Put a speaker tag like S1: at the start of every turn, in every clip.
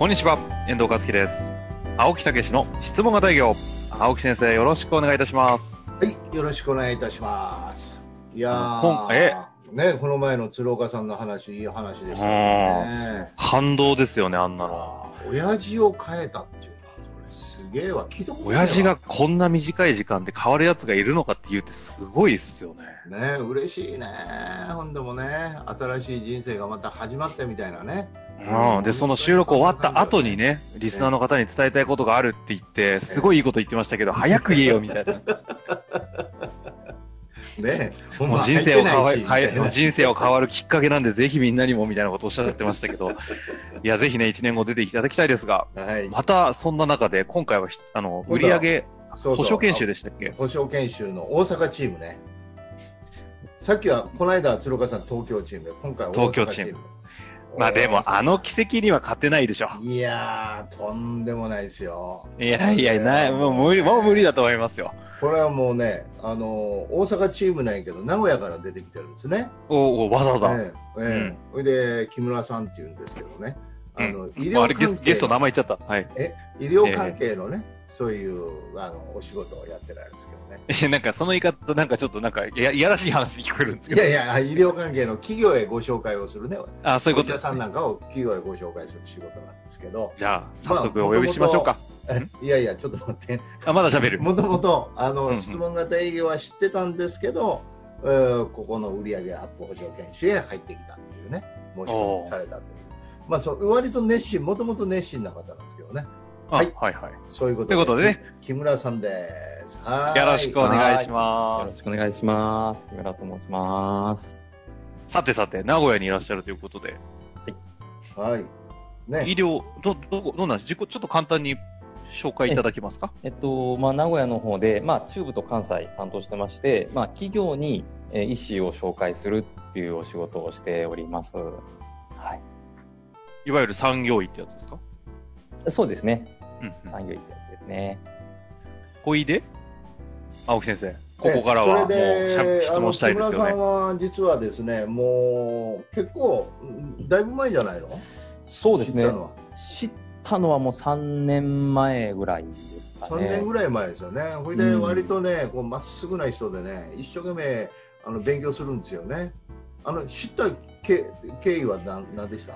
S1: こんにちは、遠藤和樹です。青木武の質問型営業。青木先生、よろしくお願いいたします。
S2: はい、よろしくお願いいたします。いや
S1: 今
S2: ー、
S1: え？
S2: ね、この前の鶴岡さんの話、いい話でしたね。
S1: 感動ですよね、あんなの。
S2: 親父を変えたっていうのは、それすげえわ、聞いたことないわ
S1: 親父がこんな短い時間で変わる奴がいるのかって言うってすごいですよね。
S2: ね、嬉しいね。ほんでもね、新しい人生がまた始まったみたいなね。
S1: うん。で、その収録終わった後にね、リスナーの方に伝えたいことがあるって言って、すごいいいこと言ってましたけど、早く言えよ、みたいな。
S2: ね、
S1: もう
S2: ま
S1: 人生を変わ人生を変わるきっかけなんで、ぜひみんなにも、みたいなことをおっしゃってましたけど、いや、ぜひね、1年後出ていただきたいですが、
S2: はい。
S1: また、そんな中で、今回はひ、あの、売上保証研修でしたっけ？
S2: 保証研修の大阪チームね。さっきは、この間は鶴岡さん東京チームで、今回は大阪チーム。
S1: 東京チームまあでも、あの奇跡には勝てないでしょ。
S2: いやー、とんでもないですよ。
S1: いやいや、ない、もう無理、もう無理だと思いますよ。
S2: これはもうね、あのー大阪チームなんやけど、名古屋から出てきてるんですね。
S1: おお、わざわざ。
S2: ええええそれで、木村さんっていうんですけどね。あの、医
S1: まああれ
S2: 療関係
S1: ゲスゲスト名前言っちゃった。はい。
S2: え、医療関係のね、そういう、あの、お仕事をやってられるんですけどね。
S1: え、なんかその言い方、なんかちょっとなんか、いや、いやらしい話に聞こえるんですけど。
S2: いやいや、医療関係の企業へご紹介をするね。
S1: あ、そういうことです
S2: お茶さんなんかを企業へご紹介する仕事なんですけど。
S1: じゃあ、早速お呼びしましょうか。
S2: いやいや、ちょっと待って。
S1: あ、まだ喋る。
S2: もともと、あの、質問型営業は知ってたんですけど、えーここの売上アップ保証研修へ入ってきたっていうね、申し込みされたという。まあ、そう、割と熱心、もともと熱心な方なんですけどね。
S1: あ
S2: はい
S1: はいはい。
S2: そういうこと
S1: ということでね。
S2: 木村さんです。はい。
S1: よろしくお願いし
S3: よろ
S1: ます。
S3: しくお願いします。木村と申します。
S1: さてさて、名古屋にいらっしゃるということで、
S2: はい。
S1: 医
S2: ね。
S1: 療、ど、どこ、どうなんです自己、ちょっと簡単に紹介いただけますか？
S3: えっと、まあ、名古屋の方で、まあ、中部と関西担当してまして、まあ、企業に、えー医師を紹介するっていうお仕事をしております。はい。
S1: いわゆる産業医ってやつですか？
S3: そうですね。
S1: うんうん。
S3: 産業医ってやつですね。
S1: ほいで青木先生、ここからはもう質問したいですよね
S2: 木村さん。は実はですね、もう結構、うんだいぶ前じゃないの？
S3: そうですね
S2: 知ったのは？
S3: 知ったのはもう3年前ぐらいですかね。
S2: 3年ぐらい前ですよね。ほいで、
S3: うん
S2: 割とね、こうまっすぐな人でね、一生懸命あの勉強するんですよね。あの知った経経緯は何何でした？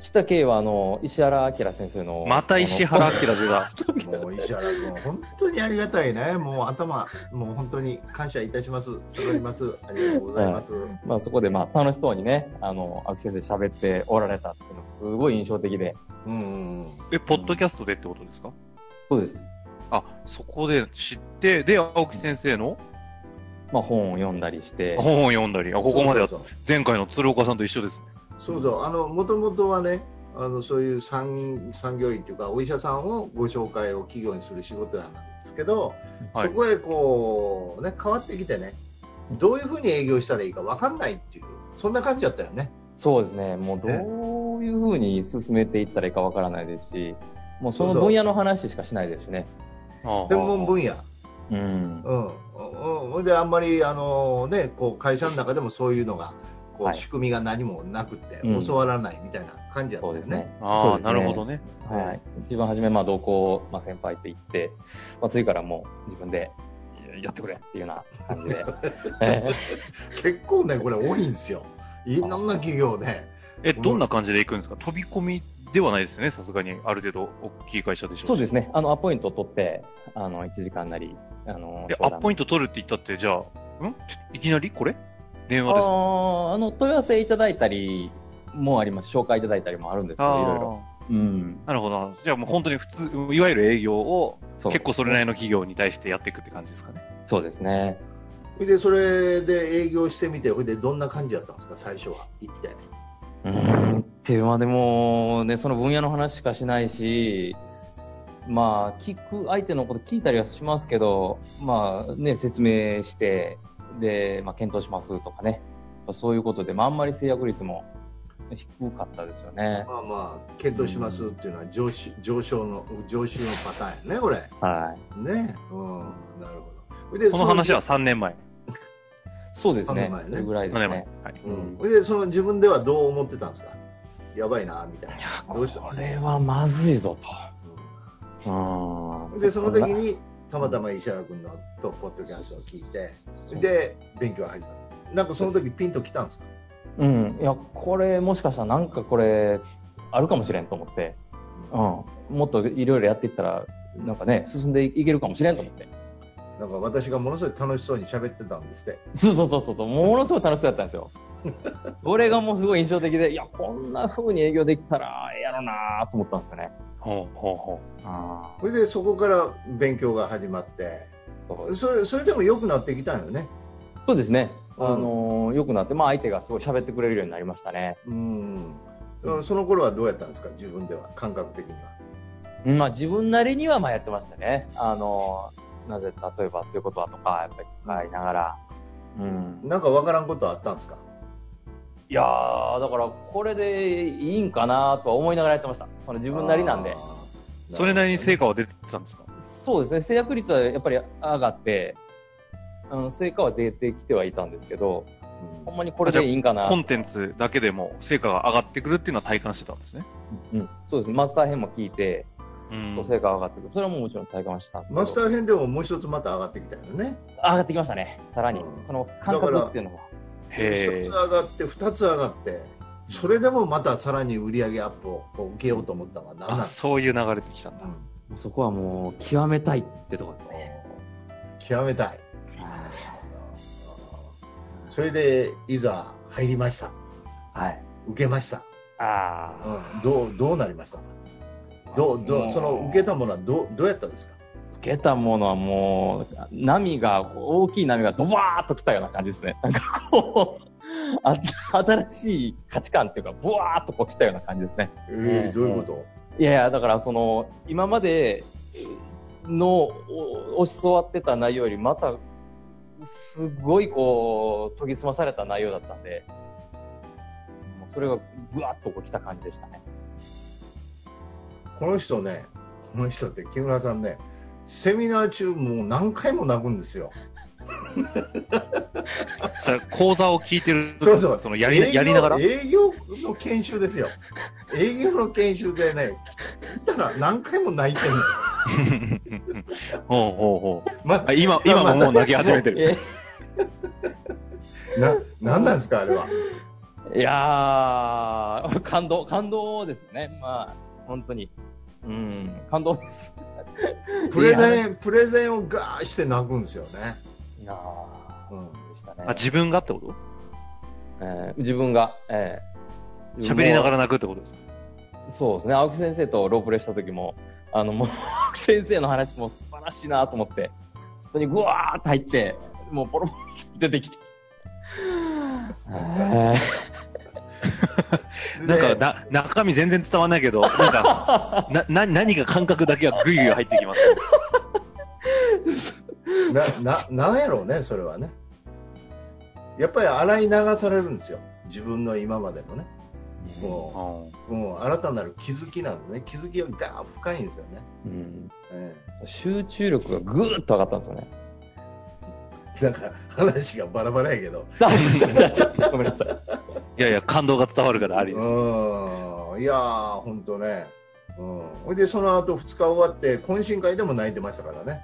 S3: 知った経緯は、あの、石原明先生の。
S1: また石原明出た。
S2: もう石原君、本当にありがたいね。もう頭、もう本当に感謝いたします。下がります。ありがとうございます。
S3: まあそこでまあ楽しそうにね、あの、青木先生喋っておられたっていうのがすごい印象的で。
S2: うんうんうん。
S1: え、ポッドキャストでってことですか？
S3: そうです。
S1: あ、そこで知って、で、青木先生の？
S3: まあ本を読んだりして。
S1: 本を読んだり、あ、ここまでは前回の鶴岡さんと一緒ですね。
S2: そうそう、あの、もともとはね、あの、そういう産産業医っていうか、お医者さんをご紹介を企業にする仕事なんですけど、
S1: はい
S2: そこへこう、ね、変わってきてね、どういうふうに営業したらいいか分かんないっていう、そんな感じだったよね。
S3: そうですね。もうどういうふうに進めていったらいいかわからないですし、もうその
S2: そうそう
S3: 分野の話しかしないですしね。
S1: ああ
S2: 専門分野。
S3: うん。
S2: うん。うんで、あんまり、あのね、こう、会社の中でもそういうのが、こう、
S3: はい
S2: 仕組みが何もなくって、
S3: うん
S2: 教わらないみたいな感じだったよ
S3: そうですね。
S1: ああ、
S3: そうですね
S1: なるほどね。
S3: はい。一番初め、まあ同行、まあ先輩って言って、まあ次からもう自分でやってくれっていうような感じで。え
S2: 結構ね、これ多いんですよ。いろんな企業で。
S1: え、どんな感じで行くんですか？飛び込みではないですよね。さすがに、ある程度、大きい会社でしょ
S3: ーそうですね。あの、アポイントを取って、あの、1時間なり、あの、
S1: え、アポイント取るって言ったって、じゃあ、ん？いきなり？これ？電話ですか？
S3: あーあの、問い合わせいただいたりもあります。紹介いただいたりもあるんですけど、いろいろ。うん。
S1: なるほど。じゃあもう本当に普通、いわゆる営業を結構それなりの企業に対してやっていくって感じですかね？
S3: そうですね。
S2: それで、それで営業してみて、それでどんな感じだったんですか、最初は。行って。
S3: ううーんっていう、まあでも、ね、その分野の話しかしないし、まあ、聞く相手のこと聞いたりはしますけど、まあね、説明して、で、まあ検討しますとかね。そういうことで、まああんまり制約率も低かったですよね。
S2: まあまあ、検討しますっていうのは上昇上昇の、上昇のパターンやね、これ。
S3: はい。
S2: ね。うん。なるほど。で
S1: この話は3年前。
S3: そうですね。
S2: 三年前ね
S3: それぐらい
S1: 3
S3: です
S1: 年前
S3: ね。。
S1: はい。
S2: で、その自分ではどう思ってたんですか？やばいな、みたいな。どうした？
S3: これはまずいぞと。うん。
S2: うんで、その時に、たまたま石原君のトップポッドキャストを聞いて、で、勉強入った。なんかその時ピンときたんですか？
S3: うん。いや、これもしかしたらなんかこれ、あるかもしれんと思って、うん。もっといろいろやっていったら、なんかね、進んでいけるかもしれんと思って。
S2: なんか私がものすごい楽しそうに喋ってたんですって。
S3: そうそうそうそう、ものすごい楽しそうやったんですよ。それがもうすごい印象的で、いや、こんな風に営業できたらええやろなと思ったんですよね。
S1: ほうほうほ
S3: あ
S2: それでそこから勉強が始まって、
S3: そ
S2: れそれでも良くなってきたんよね。
S3: そうですね。
S2: うん
S3: あのー良くなって、まあ相手がすごい喋ってくれるようになりましたね。
S2: うん。その頃はどうやったんですか？自分では、感覚的には。
S3: うんまあ自分なりにはまあやってましたね。あのーなぜ、例えばということはとか、やっぱり使いながら。うん。
S2: なんかわからんことあったんですか？
S3: いやだからこれでいいんかなとは思いながらやってました。その自分なりなんで。
S1: それなりに成果は出てたんですか？
S3: そうですね。制約率はやっぱり上がって、あの成果は出てきてはいたんですけど、うん、ほんまにこれでいいんかな。
S1: コンテンツだけでも成果が上がってくるっていうのは体感してたんですね？
S3: うん、そうですね。マスター編も聞いて、
S1: うん、
S3: 成果が上がってくる。それはももちろん体感したんです
S2: マスター編でももう一つまた上がってきたよね。
S3: 上がってきましたね。さらに。その感覚っていうの
S1: は。
S2: 1つ上がって、2つ上がって、それでもまたさらに売り上げアップを受けようと思ったのは何なの
S1: そういう流れてきたんだ、うん、
S3: そこはもう極めたいってとこでね
S2: 極めたい。それでいざ入りました。
S3: はい。
S2: 受けました。
S3: ああ、
S2: うん、どうどうなりました？どうどう。その受けたものはどうどうやったんですか？
S3: 受けたものはもう、波が、大きい波がドバーッと来たような感じですね。なんかこう、あ新しい価値観っていうか、ブワーッとこう来たような感じですね。
S2: えー、どういうこと？
S3: いやいや、だからその、今までのお教わってた内容よりまた、すごいこう、研ぎ澄まされた内容だったんで、もうそれがぐわっとこう来た感じでしたね。
S2: この人ね、この人って木村さんね、セミナー中もう何回も泣くんですよ。
S1: それ講座を聞いてる
S2: そうそう。
S1: そのやり、
S2: 営業
S1: やりながら？
S2: 営業の研修ですよ。営業の研修でね、たら何回も泣いてるのよ。
S1: ほうほうほう。
S2: ま
S1: あ今、今ももう泣き始めてる。
S3: え
S2: な、なんなんですか、あれは？
S3: いやー、感動、感動ですよね。まあ、本当に。うん、感動です。
S2: プレゼン、プレゼンをガーして泣くんですよね。
S3: いやー、
S2: うん
S3: でしたね。
S1: あ、自分がってこと？
S3: えー自分が、えー
S1: 喋りなが
S3: ら。
S1: ら泣くってことですか？
S3: そうですね。青木先生とロープレイした時も、あの、もう、青木先生の話も素晴らしいなと思って、人にぐわーって入って、もうポロポロって出てきて。え
S1: なんか、な、中身全然伝わんないけど、なんか、な、な、何か感覚だけはグイグイ入ってきます。
S2: な、な、なんやろうね、それはね。やっぱり洗い流されるんですよ。自分の今までのね。もう、もう新たなる気づきなんでね。気づきがガー深いんですよね。
S3: うん
S2: え
S3: 集中力がぐーっと上がったんですよね。
S2: えなんか話がバラバラやけど。
S3: ごめんなさい。
S1: いやいや、感動が伝わるからあり
S2: う
S1: です。
S2: ん。いやー、ほんとね。うん。ほいで、その後2日終わって、懇親会でも泣いてましたからね。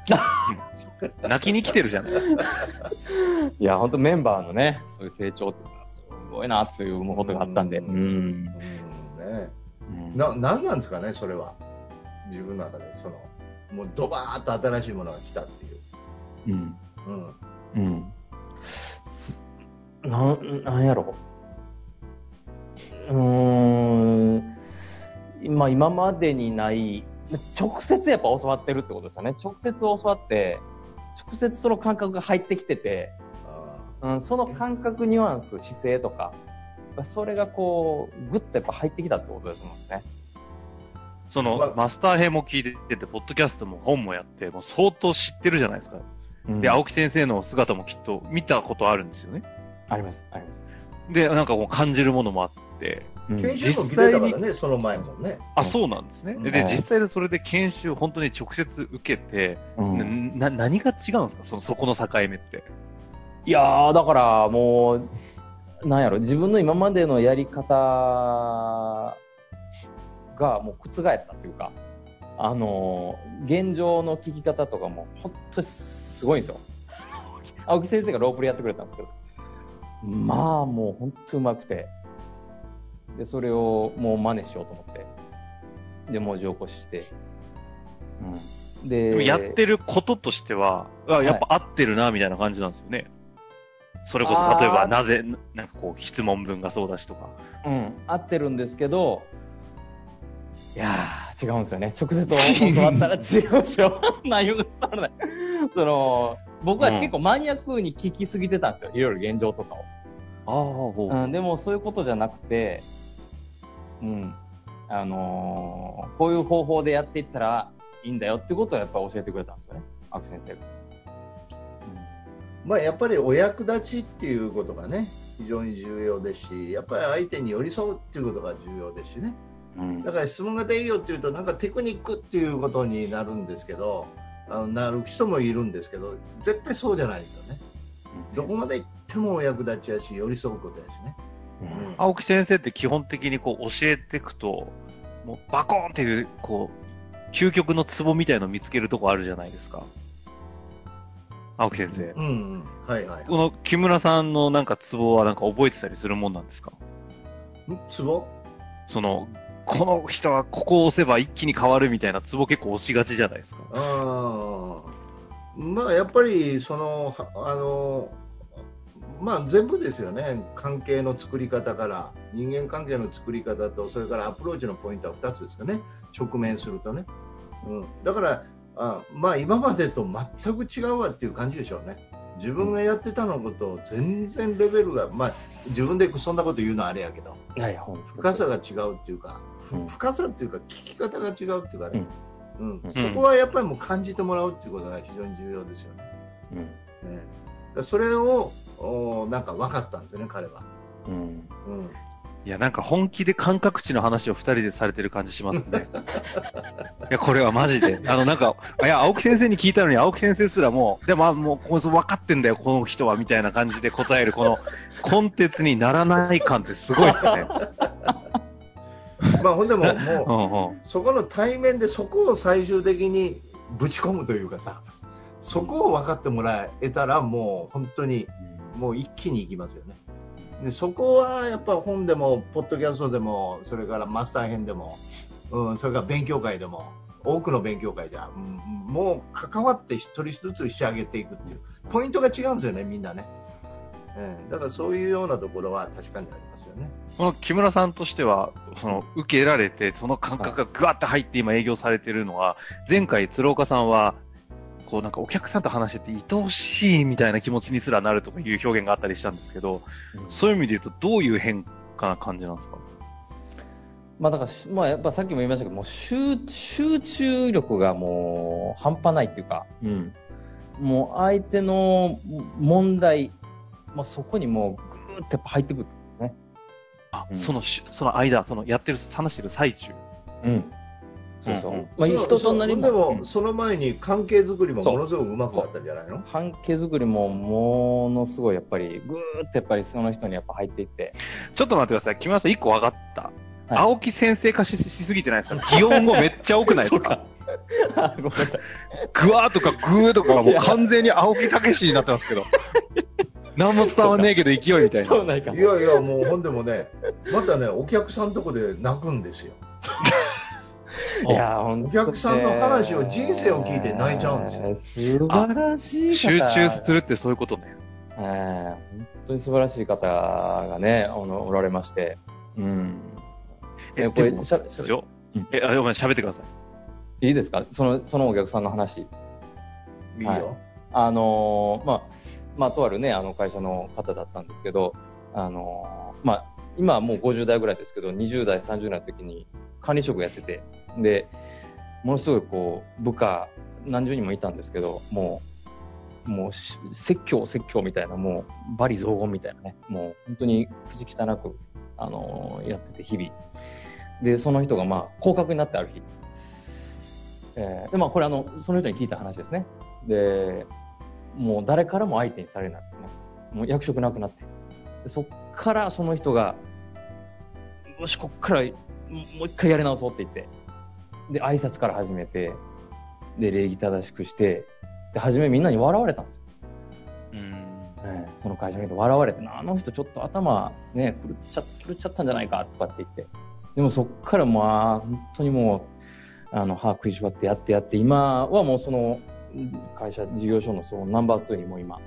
S1: 泣きに来てるじゃん。
S3: いや、本当メンバーのね、そういう成長っていうのはすごいなっていう思うことがあったんで。
S2: う
S3: うんん。
S2: うん、ね。
S3: うん
S2: な、なんなんですかね、それは。自分の中で、その、もうドバーッと新しいものが来たっていう。
S3: うん。
S2: うん。
S3: うん。なん、なんやろう。うーん。まあ今までにない、直接やっぱ教わってるってことですよね。直接教わって、直接その感覚が入ってきてて、
S2: あ
S3: うん、その感覚ニュアンス、姿勢とか、ぱそれがこう、ぐっとやっぱ入ってきたってことだと思うんですね。
S1: その、
S2: まあ
S1: マスター編も聞いてて、ポッドキャストも本もやって、もう相当知ってるじゃないですか。で、青木先生の姿もきっと見たことあるんですよね。
S3: あります、ありま
S1: で、なんかこう感じるものもあって、
S3: す。
S2: 研修も来てたからね、その前もね。
S1: あ、そうなんですね。
S2: うん
S1: で、実際でそれで研修本当に直接受けて、
S3: うん
S1: な、何が違うんですか？その、そこの境目って。
S3: いやー、だからもう、なんやろ、自分の今までのやり方がもう覆ったっていうか、あのー現状の聞き方とかも本当にすごいんですよ。青木先生がロープレやってくれたんですけど、まあもう本当うまくて、で、それをもう真似しようと思って、で、文字起こしして、うん。で、
S1: でもやってることとしては、あやっぱ合ってるな、みたいな感じなんですよね。それこそ、例えば、なぜ、なんかこう、質問文がそうだしとか。
S3: うん、合ってるんですけど、いやー、違うんですよね。直接教わったら違うんですよ。内容が伝わらない。その、僕は結構マニアックに聞きすぎてたんですよ。いろいろ現状とかを。
S1: ああ、ほ
S3: うん、でもそういうことじゃなくて、うん、あのーこういう方法でやっていったらいいんだよってことをやっぱり教えてくれたんですよね。青木先生が。
S2: まあ、やっぱりお役立ちっていうことがね、非常に重要ですし、やっぱり相手に寄り添うっていうことが重要ですしね。
S3: うん
S2: だから質問型営業っていうと、なんかテクニックっていうことになるんですけど、あのなる人もいるんですけど、絶対そうじゃないですよね。どこまで行ってもお役立ちやし、寄り添うことやしね。
S3: うん
S1: 青木先生って基本的にこう、教えていくと、もう、バコーンっていう、こう、究極のツボみたいのを見つけるとこあるじゃないですか。青木先生。
S2: うん、うん、はいはい。
S1: この木村さんのなんかツボはなんか覚えてたりするもんなんですか？
S2: んツボ？
S1: その、この人はここを押せば一気に変わるみたいなツボ結構押しがちじゃないですか。
S2: あーまあやっぱりそのはあのまあ全部ですよね。関係の作り方から人間関係の作り方とそれからアプローチのポイントは2つですよね。直面するとね、うん、だからあまあ今までと全く違うわっていう感じでしょうね。自分がやってたのこと全然レベルが、まあ、自分でそんなこと言うのはあれやけど。
S3: いやい
S2: 深さが違うっていうか、深さっていうか聞き方が違うっていうかね、うん
S3: うん
S2: そこはやっぱりもう感じてもらうっていうことが非常に重要ですよね。
S3: うん。
S2: ねそれをおなんか分かったんですよね、彼は。
S3: うん。
S2: うん、
S1: いや、なんか本気で感覚値の話を二人でされてる感じしますね。いや、これはマジで。あの、なんか、いや、青木先生に聞いたのに、青木先生すらもう、でも、あもう、こいつ分かってんだよ、この人は、みたいな感じで答える、この、コンテンツにならない感ってすごいですね。
S2: まあほんでも、
S1: う
S2: もう。そこの対面でそこを最終的にぶち込むというかさ、そこを分かってもらえたら、もう本当に、もう一気にいきますよね。でそこはやっぱ本でも、ポッドキャストでも、それからマスター編でも、うん、それから勉強会でも、多くの勉強会じゃ、うんもう関わって一人ずつ仕上げていくっていう、ポイントが違うんですよね、みんなね。ええだからそういうようなところは確かにありますよね。
S1: この木村さんとしては、その、受けられて、その感覚がぐわって入って今営業されてるのは、前回鶴岡さんは、こうなんかお客さんと話してて愛おしいみたいな気持ちにすらなるとかいう表現があったりしたんですけど、そういう意味で言うとどういう変化な感じなんですか？
S3: まあだからし、まあやっぱさっきも言いましたけど、もう集集中力がもう半端ないっていうか、うん。もう相手の問題、まあそこにもうぐーってやっぱ入ってくるってことですね。
S1: あ、
S3: うん
S1: そのし、その間、そのやってる、話してる最中。
S3: うん。そうそう。
S1: うんうん
S3: まあ人となりも。
S2: でも、
S3: うん
S2: その前に関係づくりもものすごくうまくなったんじゃないの？
S3: 関係づくりもものすごいやっぱりぐーってやっぱりその人にやっぱ入っていって。
S1: ちょっと待ってください。木村さん一個分かった。
S3: はい
S1: 青木先生化ししすぎてないですか？擬音語めっちゃ多くないですか？
S3: あごめんなさい。
S1: グワーとかグーとかはもう完全に青木武史になってますけど。何も伝わんねえけど勢いみたいな。
S3: そうないか
S2: い。やいや、もうほんでもね、またね、お客さんとこで泣くんですよ。
S3: いやほんと
S2: お客さんの話を人生を聞いて泣いちゃうんですよ。
S3: 素晴らしい
S1: 集
S3: 方。
S1: 中するってそういうことね。
S3: えー本当に素晴らしい方がね、あの、おられまして。うん。え、これ、しゃ、しゃ
S1: ですよ
S3: うん。
S1: え、あ、ごめん、喋ってください。
S3: いいですか？その、そのお客さんの話。
S2: いいよ。
S3: はいあのーまあ、まあ、とあるね、あの会社の方だったんですけど、あのまあ、今はもう50代ぐらいですけど、20代、30代の時に管理職やってて、で、ものすごいこう、部下何十人もいたんですけど、もう、もう、説教、説教みたいな、もう、バリ雑言みたいなね、もう、本当に口汚く、あのやってて、日々。で、その人が、まあ、降格になってある日。えーで、まあ、これあの、その人に聞いた話ですね。で、もう誰からも相手にされなくてね。もう役職なくなって。でそっからその人が、よし、こっからもう一回やり直そうって言って、で、挨拶から始めて、で、礼儀正しくして、で、初めみんなに笑われたんですよ。
S1: うん。
S3: ええその会社の人笑われて、あの人ちょっと頭ね、狂っちゃ狂っちゃったんじゃないかとかって言って。でもそっからまあ、本当にもう、あの、歯食いしばってやってやって、今はもうその、会社、事業所のそのナンバー2にも今、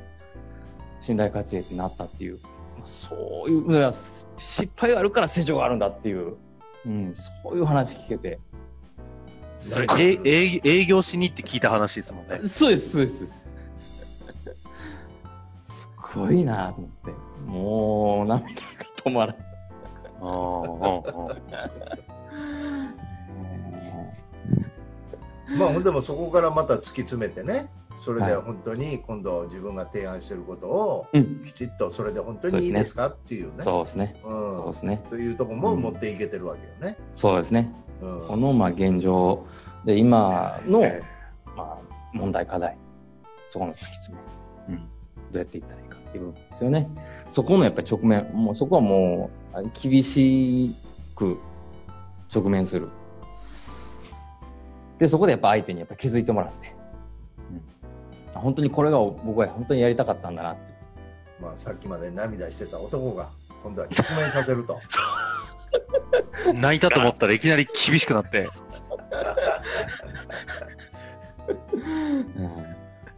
S3: 信頼価値になったっていう、まあそういう、失敗があるから成長があるんだっていう、うん、そういう話聞けて。
S1: それ、え営営業しに行って聞いた話ですもんね。
S3: そうです、そうです。そうですすごいなと思って。もう、涙が止まらない。
S1: ああ、
S2: まあ、でもそこからまた突き詰めてね、それで
S3: はい
S2: 本当に今度自分が提案していることを
S3: うん。
S2: きちっとそれで本当にいいですかっていうね。
S3: そうですね。
S2: うん
S3: そうですね。
S2: というところも持っていけてるわけよね。
S3: そうですね。
S2: うん
S3: この、まあ、現状で、今の、まあ、問題課題、そこの突き詰め、うん。どうやっていったらいいかっていう部分ですよね。そこのやっぱり直面、もうそこはもう、あ厳しく直面する。で、そこでやっぱ相手にやっぱ気づいてもらって、うん、本当にこれが僕は本当にやりたかったんだなって。
S2: まあ、さっきまで涙してた男が今度は直面させると。
S1: 泣いたと思ったらいきなり厳しくなって。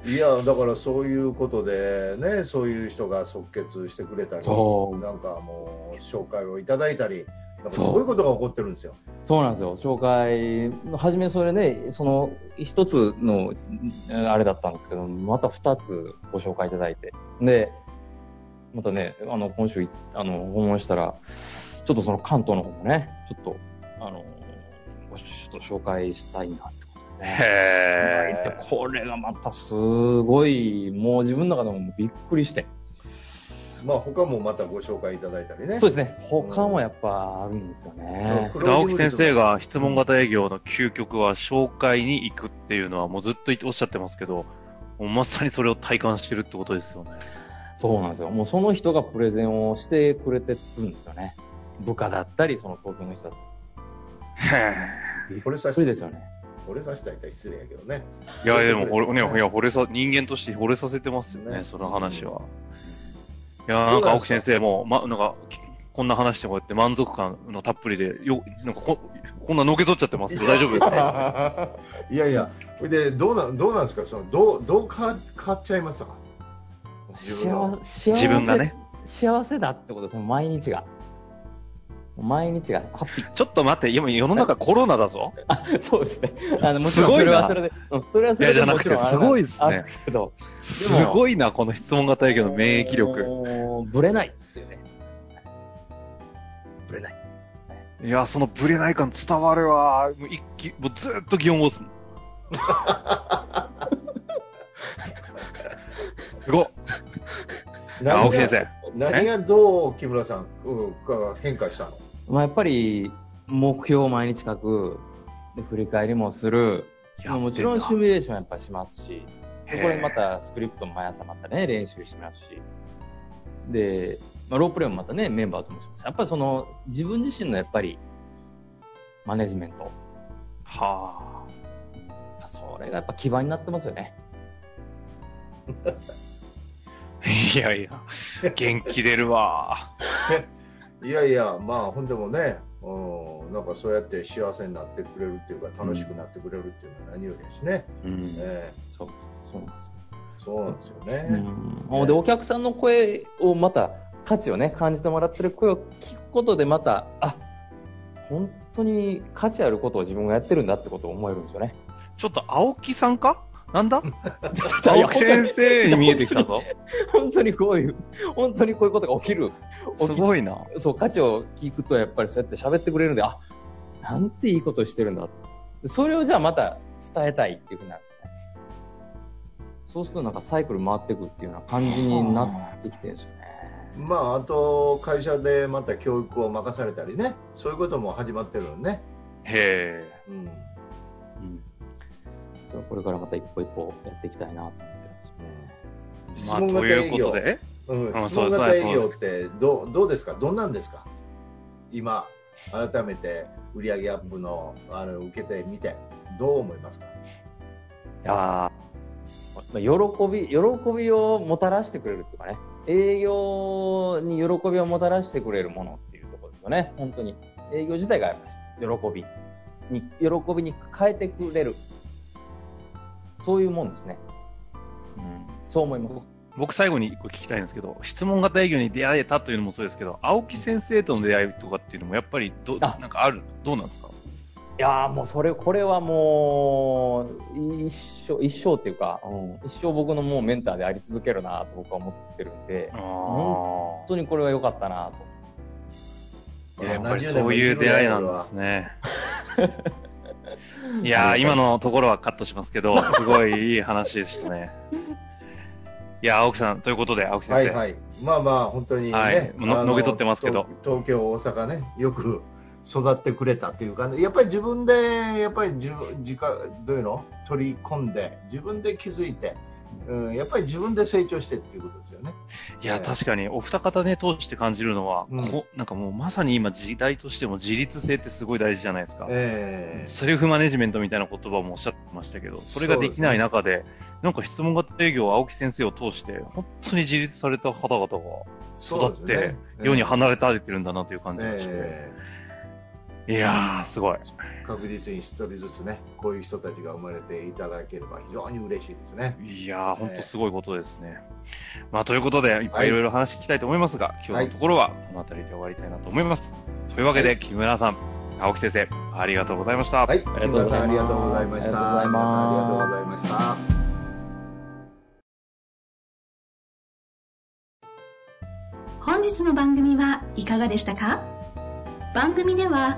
S2: いや、だからそういうことでね、そういう人が即決してくれたり、
S3: そう
S2: なんかもう紹介をいただいたり、なんか
S3: そう
S2: そういうことが起こってるんですよ。
S3: そうなんですよ。紹介の、初めそれね、その、一つの、あれだったんですけど、また二つご紹介いただいて。で、またね、あの、今週い、あの、訪問したら、ちょっとその関東の方もね、ちょっと、あの、ごちょっと紹介したいなってことでね。
S1: へ
S3: でこれがまたすごい、もう自分の中でもびっくりして。
S2: まあ他もまたご紹介いただいたりね。
S3: そうですね。他もやっぱあるんですよね。
S2: 黒
S1: 青木先生が質問型営業の究極は紹介に行くっていうのはもうずっとおっしゃってますけど、もうまさにそれを体感してるってことですよね。
S3: そうなんですよ。もうその人がプレゼンをしてくれてるんですよね。部下だったり、その東京の人だった
S1: へ
S3: り。
S2: これさ
S3: ですよね。
S2: これさせたら言ったら失礼やけどね。
S1: いや、でも、ね、いや、惚れさ、人間として惚れさせてますよね、
S2: ね
S1: その話は。いや、なんか青木先生も、ま、なんか、きこんな話してこうやって満足感のたっぷりで、よ、なんかこ、こんなのけ取っちゃってますけど、大丈夫ですか？
S2: いやいや、それでどうなんどうなんですか、そのどうどう変わ変わっちゃいましたか？自分が
S3: 幸せ
S1: 自分がね。
S3: 幸せだってことですよ、毎日が。毎日がハッピー。
S1: ちょっと待って、今世の中コロナだぞ。
S3: あ、そうですね。あの、もちろんそ
S1: すごいな
S3: れはそれで、うんそれはそれで
S1: いやじゃなくてすごいですね
S3: けど、
S1: すごいな、この質問型営業の免疫力。
S3: もうぶれないっていうね。ぶれない。
S1: いや、そのブレない感伝わるわ。もう一気、もうずっと擬音語っすもん。すごっ。青木先生。
S2: 何がどう木村さん、うん、が変化したの？
S3: まあ、やっぱり、目標を毎日書く、で振り返りもする、まあもちろんシミュレーションやっぱしますし、でこれまたスクリプトも毎朝またね、練習しますし、で、まあ、ロープレイもまたね、メンバーともします。やっぱりその、自分自身のやっぱり、マネジメント。
S1: は
S3: それがやっぱ基盤になってますよね。
S1: あ。いやいや、元気出るわ。
S2: いやいや、まあ、ほんでもね、うん、なんかそうやって幸せになってくれるっていうか、楽しくなってくれるっていうのは何よりですね。
S1: うん。
S2: え
S3: そう、そうなんです。
S2: えそうなんですよね。
S3: うん、で、お客さんの声をまた、価値をね、感じてもらってる声を聞くことでまた、あ、本当に価値あることを自分がやってるんだってことを思えるんですよね。
S1: ちょっと青木さんか？なんだ？
S3: じゃあ
S1: 青木先生に見えてきたぞ。
S3: 本当にこういう、本当にこういうことが起きる。起き
S1: すごいな。
S3: そう、価値を聞くとやっぱりそうやって喋ってくれるんで、あ、なんていいことしてるんだと。それをじゃあまた伝えたいっていうふうになる、ね。そうするとなんかサイクル回っていくっていうような感じになってきてるんですよね。
S2: まあ、あと会社でまた教育を任されたりね、そういうことも始まってるのね。
S1: へ
S2: うん、
S1: え。
S3: そうこれからまた一歩一歩やっていきたいなと思ってるんですよね。
S1: まあ、
S2: 質問
S1: という
S2: 型営業、
S1: ことで、
S2: うん、
S1: あ
S2: 質問型営業ってどうどうですか、どんなんですか、今、改めて売上アップのあの受けてみて、どう思いますか？
S3: いやーまあ喜び、喜びをもたらしてくれるっていうかね、営業に喜びをもたらしてくれるものっていうところですよね、本当に。営業自体がやっぱ喜びに、喜びに変えてくれる。そういうもんですね。
S1: うん
S3: そう思います。
S1: 僕最後に一個聞きたいんですけど、質問型営業に出会えたというのもそうですけど、青木先生との出会いとかっていうのもやっぱりど、
S3: あ
S1: なんかある、どうなんですか？
S3: いやーもうそれ、これはもう、一生、一生っていうか、うん一生僕のもうメンターであり続けるなと僕は思ってるんで、
S1: あ
S3: 本当にこれは良かったなと。
S1: あ。やっぱりそういう出会いなんですね。いやー、今のところはカットしますけど、すごいいい話でしたね。いやー、青木さん、ということで、青木先生。
S2: はいはい、まあまあ、本当にね、
S1: はい。の
S2: あの
S1: のけ取ってますけど。
S2: 東東京、大阪ね、よく育ってくれたっていうか、やっぱり自分で、やっぱり自分自家どういうの？取り込んで、自分で気づいて、うん、やっぱり自分で成長してっていうことですよね。
S1: いや、確かに、お二方ね、通して感じるのは、
S2: うん。
S1: こなんかもうまさに今時代としても自立性ってすごい大事じゃないですか。
S2: え
S1: セルフマネジメントみたいな言葉もおっしゃってましたけど、それができない中で、なんか質問型営業、青木先生を通して、本当に自立された方々が育って、
S2: そうですね。
S1: 世に離れたれてるんだなという感じがして、
S2: え
S1: いやー、すごい。
S2: え確実に一人ずつね、こういう人たちが生まれていただければ非常に嬉しいですね。
S1: いやー、本当すごいことですね。まあ、ということで、いっぱいいろいろ話聞きたいと思いますが、今日のところはこの辺りで終わりたいなと思います。というわけで、木村さん、青木先生、ありがとうございました。
S2: はい、木村さんありがとうございました。
S3: ありがとうございます
S2: 皆さんありがとうございました。
S4: 本日の番組はいかがでしたか？番組では